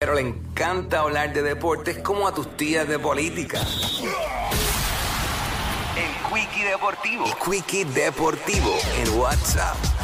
pero le encanta hablar de deportes como a tus tías de política. El Quickie Deportivo. El Quickie Deportivo en WhatsApp.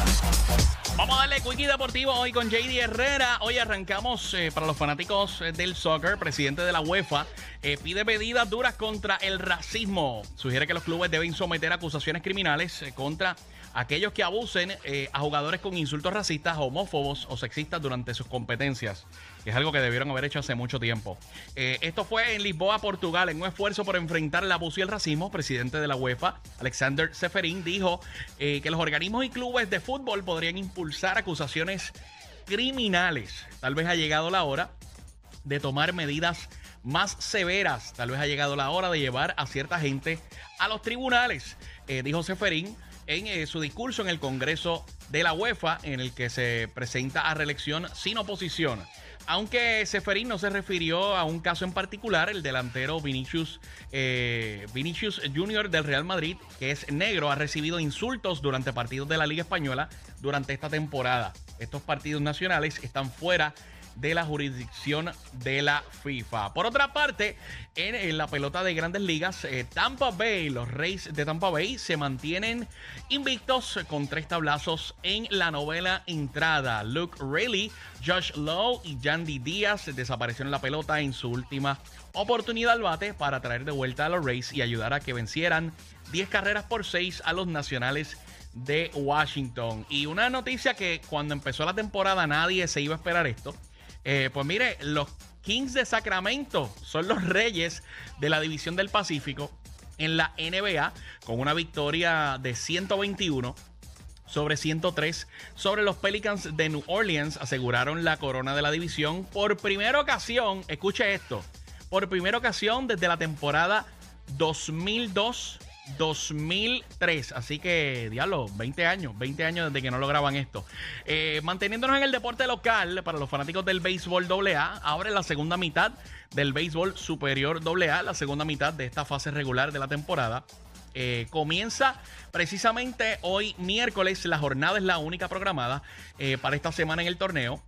Vamos a darle Quickie Deportivo hoy con JD Herrera. Hoy arrancamos eh, para los fanáticos eh, del soccer. Presidente de la UEFA eh, pide medidas duras contra el racismo. Sugiere que los clubes deben someter acusaciones criminales contra aquellos que abusen a jugadores con insultos racistas, homófobos o sexistas durante sus competencias, es algo que debieron haber hecho hace mucho tiempo. Esto fue en Lisboa, Portugal, en un esfuerzo por enfrentar el abuso y el racismo. Presidente de la UEFA, Alexander Seferin, dijo que los organismos y clubes de fútbol podrían impulsar acusaciones criminales. Tal vez ha llegado la hora de tomar medidas más severas. Tal vez ha llegado la hora de llevar a cierta gente a los tribunales, eh, dijo Seferín en eh, su discurso en el Congreso de la UEFA, en el que se presenta a reelección sin oposición. Aunque Seferín no se refirió a un caso en particular, el delantero Vinicius, eh, Vinicius Junior del Real Madrid, que es negro, ha recibido insultos durante partidos de la Liga Española durante esta temporada. Estos partidos nacionales están fuera de la jurisdicción de la FIFA. Por otra parte, en, la pelota de grandes ligas, eh, Tampa Bay, los Reyes de Tampa Bay se mantienen invictos con tres tablazos en la novela entrada. Luke Rayleigh, Josh Lowe y Yandy Díaz desaparecieron la pelota en su última oportunidad al bate para traer de vuelta a los Rays y ayudar a que vencieran 10 carreras por 6 a los nacionales de Washington. Y una noticia que cuando empezó la temporada nadie se iba a esperar esto. Eh, pues mire, los Kings de Sacramento son los reyes de la División del Pacífico en la NBA con una victoria de 121 sobre 103 sobre los Pelicans de New Orleans. Aseguraron la corona de la división por primera ocasión. Escuche esto. Por primera ocasión desde la temporada 2002. 2003, así que diablo, 20 años, 20 años desde que no lograban esto. Eh, manteniéndonos en el deporte local, para los fanáticos del béisbol AA, abre la segunda mitad del béisbol superior AA, la segunda mitad de esta fase regular de la temporada. Eh, comienza precisamente hoy miércoles, la jornada es la única programada eh, para esta semana en el torneo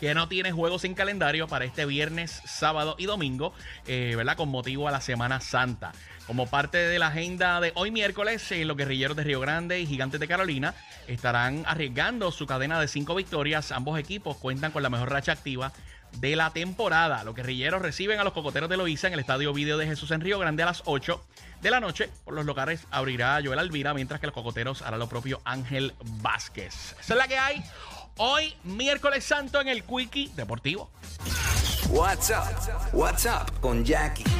que no tiene juegos en calendario para este viernes, sábado y domingo, eh, ¿verdad? Con motivo a la Semana Santa. Como parte de la agenda de hoy miércoles, eh, los guerrilleros de Río Grande y Gigantes de Carolina estarán arriesgando su cadena de cinco victorias. Ambos equipos cuentan con la mejor racha activa de la temporada. Los guerrilleros reciben a los cocoteros de Loíza en el Estadio Video de Jesús en Río Grande a las 8 de la noche. Por los locales abrirá Joel Alvira, mientras que los cocoteros hará lo propio Ángel Vázquez. Esa es la que hay. Hoy, miércoles santo, en el Quickie Deportivo. WhatsApp. WhatsApp con Jackie